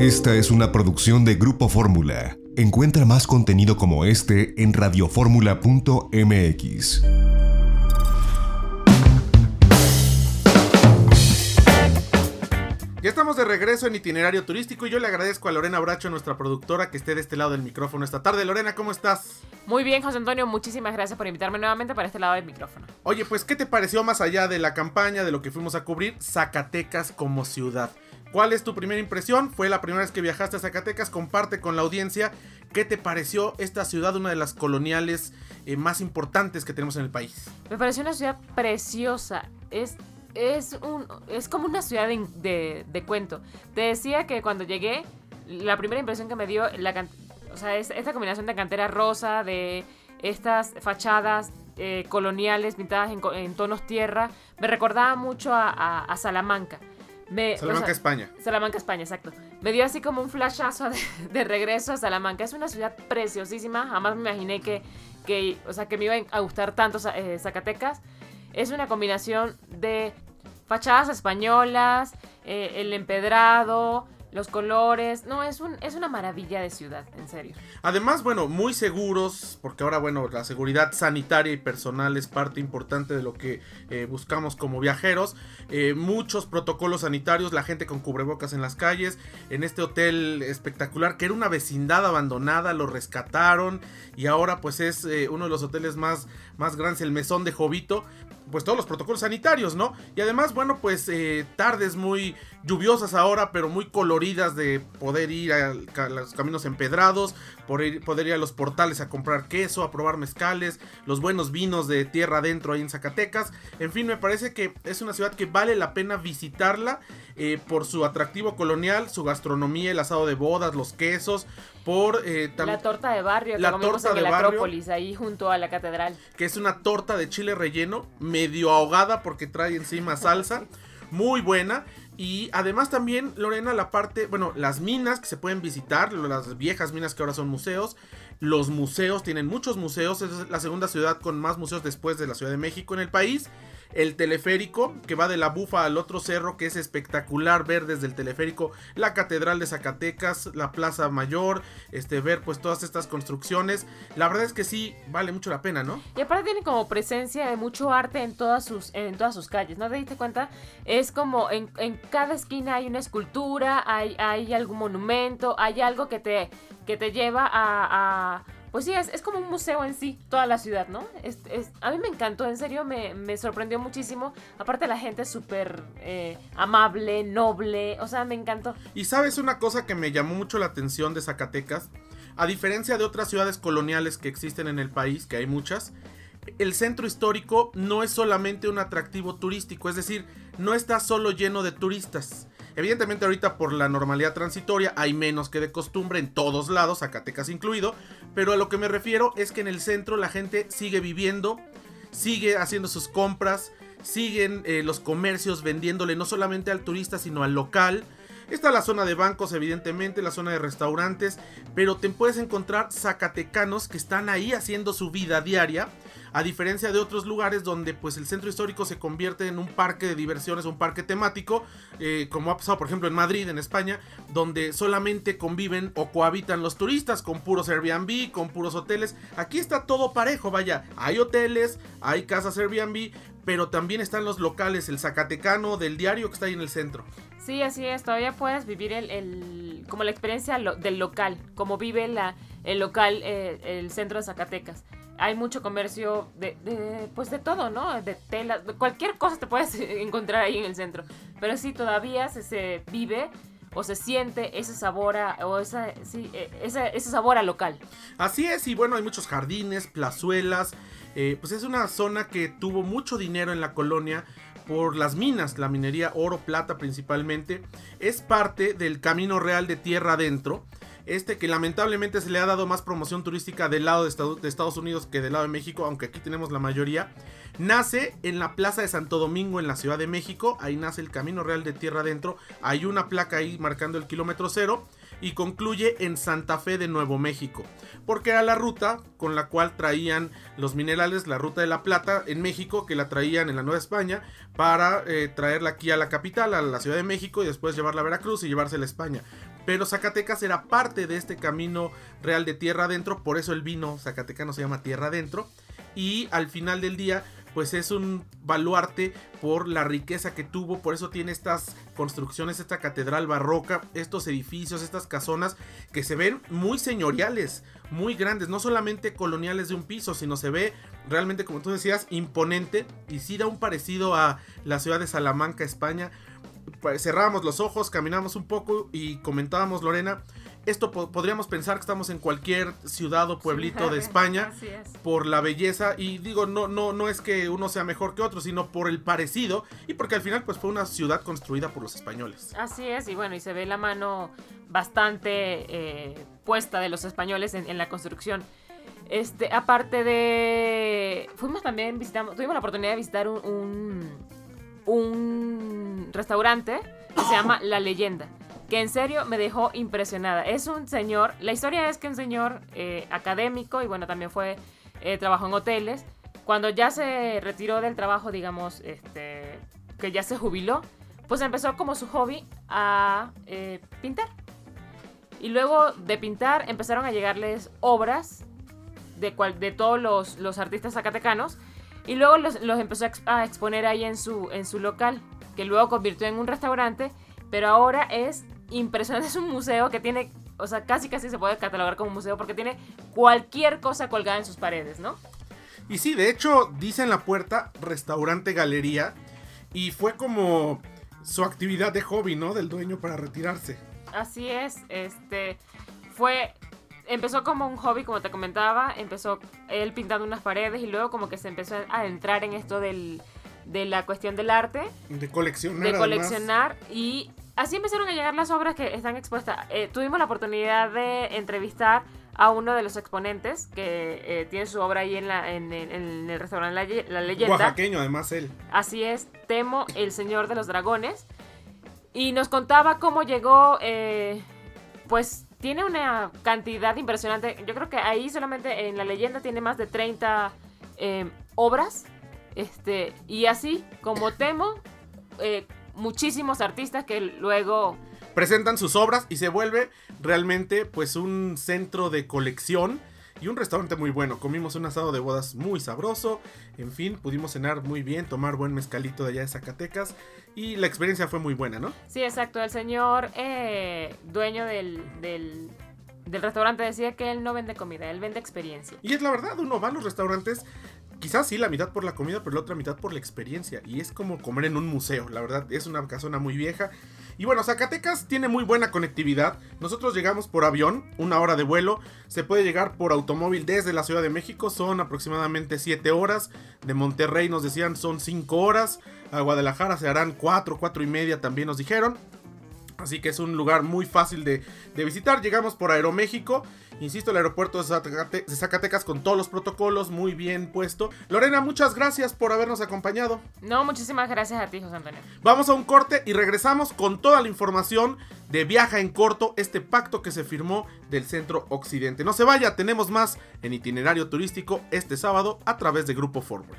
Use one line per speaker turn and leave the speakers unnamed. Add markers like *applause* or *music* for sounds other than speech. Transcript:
Esta es una producción de Grupo Fórmula. Encuentra más contenido como este en radioformula.mx.
Ya estamos de regreso en itinerario turístico y yo le agradezco a Lorena Bracho, nuestra productora, que esté de este lado del micrófono esta tarde. Lorena, ¿cómo estás?
Muy bien, José Antonio, muchísimas gracias por invitarme nuevamente para este lado del micrófono.
Oye, pues, ¿qué te pareció más allá de la campaña, de lo que fuimos a cubrir, Zacatecas como ciudad? ¿Cuál es tu primera impresión? Fue la primera vez que viajaste a Zacatecas, comparte con la audiencia qué te pareció esta ciudad, una de las coloniales eh, más importantes que tenemos en el país.
Me pareció una ciudad preciosa, es es, un, es como una ciudad de, de, cuento. Te decía que cuando llegué, la primera impresión que me dio, la, o sea, es, esta combinación de cantera rosa, de estas fachadas eh, coloniales pintadas en, tonos tierra, me recordaba mucho a, Salamanca.
Salamanca, España.
Salamanca, España, exacto. Me dio así como un flashazo de, regreso a Salamanca. Es una ciudad preciosísima. Jamás me imaginé que, que, o sea, que me iba a gustar tanto eh, Zacatecas. Es una combinación de fachadas españolas, eh, el empedrado, los colores. No, es, un, es una maravilla de ciudad, en serio.
Además, bueno, muy seguros, porque ahora, bueno, la seguridad sanitaria y personal es parte importante de lo que eh, buscamos como viajeros. Eh, muchos protocolos sanitarios, la gente con cubrebocas en las calles. En este hotel espectacular, que era una vecindad abandonada, lo rescataron y ahora pues es uno de los hoteles más, más grandes, el mesón de Jovito pues todos los protocolos sanitarios, ¿no? Y además, bueno, pues eh, tardes muy lluviosas ahora, pero muy coloridas de poder ir a, los caminos empedrados, poder ir a los portales a comprar queso, a probar mezcales, los buenos vinos de tierra adentro ahí en Zacatecas. En fin, me parece que es una ciudad que vale la pena visitarla eh, por su atractivo colonial, su gastronomía, el asado de bodas, los quesos, por
eh, la torta de barrio que la torta en de Acrópolis ahí junto a la catedral
que es una torta de chile relleno medio ahogada porque trae encima salsa *laughs* muy buena y además también Lorena la parte bueno las minas que se pueden visitar las viejas minas que ahora son museos los museos tienen muchos museos es la segunda ciudad con más museos después de la Ciudad de México en el país el teleférico que va de la bufa al otro cerro que es espectacular ver desde el teleférico la catedral de Zacatecas, la plaza mayor, este ver pues todas estas construcciones. La verdad es que sí vale mucho la pena, ¿no?
Y aparte tiene como presencia de mucho arte en todas sus en todas sus calles, ¿no te diste cuenta? Es como en, cada esquina hay una escultura, hay, hay algún monumento, hay algo que te que te lleva a pues sí, es, como un museo en sí, toda la ciudad, ¿no? Es, a mí me encantó, en serio, me, sorprendió muchísimo. Aparte la gente es súper eh, amable, noble, o sea, me encantó.
Y sabes una cosa que me llamó mucho la atención de Zacatecas, a diferencia de otras ciudades coloniales que existen en el país, que hay muchas, el centro histórico no es solamente un atractivo turístico, es decir, no está solo lleno de turistas. Evidentemente ahorita por la normalidad transitoria hay menos que de costumbre en todos lados, Zacatecas incluido, pero a lo que me refiero es que en el centro la gente sigue viviendo, sigue haciendo sus compras, siguen eh, los comercios vendiéndole no solamente al turista sino al local. Está la zona de bancos, evidentemente, la zona de restaurantes, pero te puedes encontrar zacatecanos que están ahí haciendo su vida diaria a diferencia de otros lugares donde pues el centro histórico se convierte en un parque de diversiones, un parque temático, eh, como ha pasado por ejemplo en Madrid, en España, donde solamente conviven o cohabitan los turistas con puros Airbnb, con puros hoteles. Aquí está todo parejo, vaya, hay hoteles, hay casas Airbnb, pero también están los locales, el Zacatecano del diario que está ahí en el centro.
Sí, así es, todavía puedes vivir el, como la experiencia del local, como vive la, el local, eh, el centro de Zacatecas hay mucho comercio de, pues de todo, ¿no? De telas, cualquier cosa te puedes *laughs* encontrar ahí en el centro. Pero sí, todavía se, vive o se siente ese sabor a, o esa, sí, e, ese, sabor a local.
Así es, y bueno, hay muchos jardines, plazuelas, eh, pues es una zona que tuvo mucho dinero en la colonia por las minas, la minería oro, plata principalmente, es parte del camino real de tierra adentro. Este que lamentablemente se le ha dado más promoción turística del lado de Estados Unidos que del lado de México, aunque aquí tenemos la mayoría, nace en la Plaza de Santo Domingo en la Ciudad de México, ahí nace el Camino Real de Tierra Adentro, hay una placa ahí marcando el kilómetro cero y concluye en Santa Fe de Nuevo México, porque era la ruta con la cual traían los minerales, la ruta de la plata en México, que la traían en la Nueva España, para eh, traerla aquí a la capital, a la Ciudad de México, y después llevarla a Veracruz y llevársela a España. pero Zacatecas era parte de este camino real de tierra adentro, por eso el vino zacatecano se llama tierra adentro. Y al final del día, pues es un baluarte por la riqueza que tuvo, por eso tiene estas construcciones, esta catedral barroca, estos edificios, estas casonas que se ven muy señoriales, muy grandes, no solamente coloniales de un piso, sino se ve realmente, como tú decías, imponente y sí da un parecido a la ciudad de Salamanca, España. Pues, cerrábamos los ojos, caminamos un poco y comentábamos, Lorena, esto podríamos pensar que estamos en cualquier ciudad o pueblito de *laughs* España por la belleza y digo no no no es que uno sea mejor que otro sino por el parecido y porque al final pues fue una ciudad construida por los españoles.
Así es y bueno y se ve la mano bastante eh, puesta de los españoles en, la construcción. Este aparte de fuimos también visitamos tuvimos la oportunidad de visitar un, un restaurante que se llama La Leyenda que en serio me dejó impresionada. Es un señor, la historia es que un señor eh, académico y bueno, también fue, eh, trabajó en hoteles. Cuando ya se retiró del trabajo, digamos, este, que ya se jubiló, pues empezó como su hobby a eh, pintar. Y luego de pintar empezaron a llegarles obras de, cual, de todos los, los, artistas zacatecanos y luego los, los empezó a, exponer ahí en su, en su local, que luego convirtió en un restaurante, pero ahora es impresionante. Es un museo que tiene, o sea, casi casi se puede catalogar como un museo porque tiene cualquier cosa colgada en sus paredes, ¿no?
Y sí, de hecho, dice en la puerta restaurante galería y fue como su actividad de hobby, ¿no? Del dueño para retirarse.
Así es, este fue empezó como un hobby, como te comentaba, empezó él pintando unas paredes y luego como que se empezó a entrar en esto del, de la cuestión del arte.
De coleccionar.
De coleccionar y así empezaron a llegar las obras que están expuestas. Eh, tuvimos la oportunidad de entrevistar a uno de los exponentes que eh, tiene su obra ahí en, la, en, el restaurante la, Leyenda.
Oaxaqueño, además él.
Así es, Temo, el señor de los dragones. Y nos contaba cómo llegó, eh, pues tiene una cantidad impresionante. Yo creo que ahí solamente en la leyenda tiene más de 30 obras. Este, y así como Temo, muchísimos artistas que luego
presentan sus obras y se vuelve realmente pues un centro de colección y un restaurante muy bueno. Comimos un asado de bodas muy sabroso, en fin, pudimos cenar muy bien, tomar buen mezcalito de allá de Zacatecas y la experiencia fue muy buena, ¿no?
Sí, exacto. El señor eh, dueño del, del, del restaurante decía que él no vende comida, él vende experiencia.
Y es la verdad, uno va a los restaurantes Quizás sí, la mitad por la comida, pero la otra mitad por la experiencia. Y es como comer en un museo, la verdad, es una casona muy vieja. Y bueno, Zacatecas tiene muy buena conectividad. Nosotros llegamos por avión, una hora de vuelo. Se puede llegar por automóvil desde la Ciudad de México, son aproximadamente 7 horas. De Monterrey nos decían son 5 horas. A Guadalajara se harán 4, 4 y media también nos dijeron. Así que es un lugar muy fácil de, de visitar. Llegamos por Aeroméxico Insisto, el aeropuerto de, Zacatecas con todos los protocolos muy bien puesto. Lorena, muchas gracias por habernos acompañado.
No, muchísimas gracias a ti, José Antonio.
Vamos a un corte y regresamos con toda la información de Viaja en Corto, este pacto que se firmó del Centro Occidente. No se vaya, tenemos más en itinerario turístico este sábado a través de Grupo Fórmula.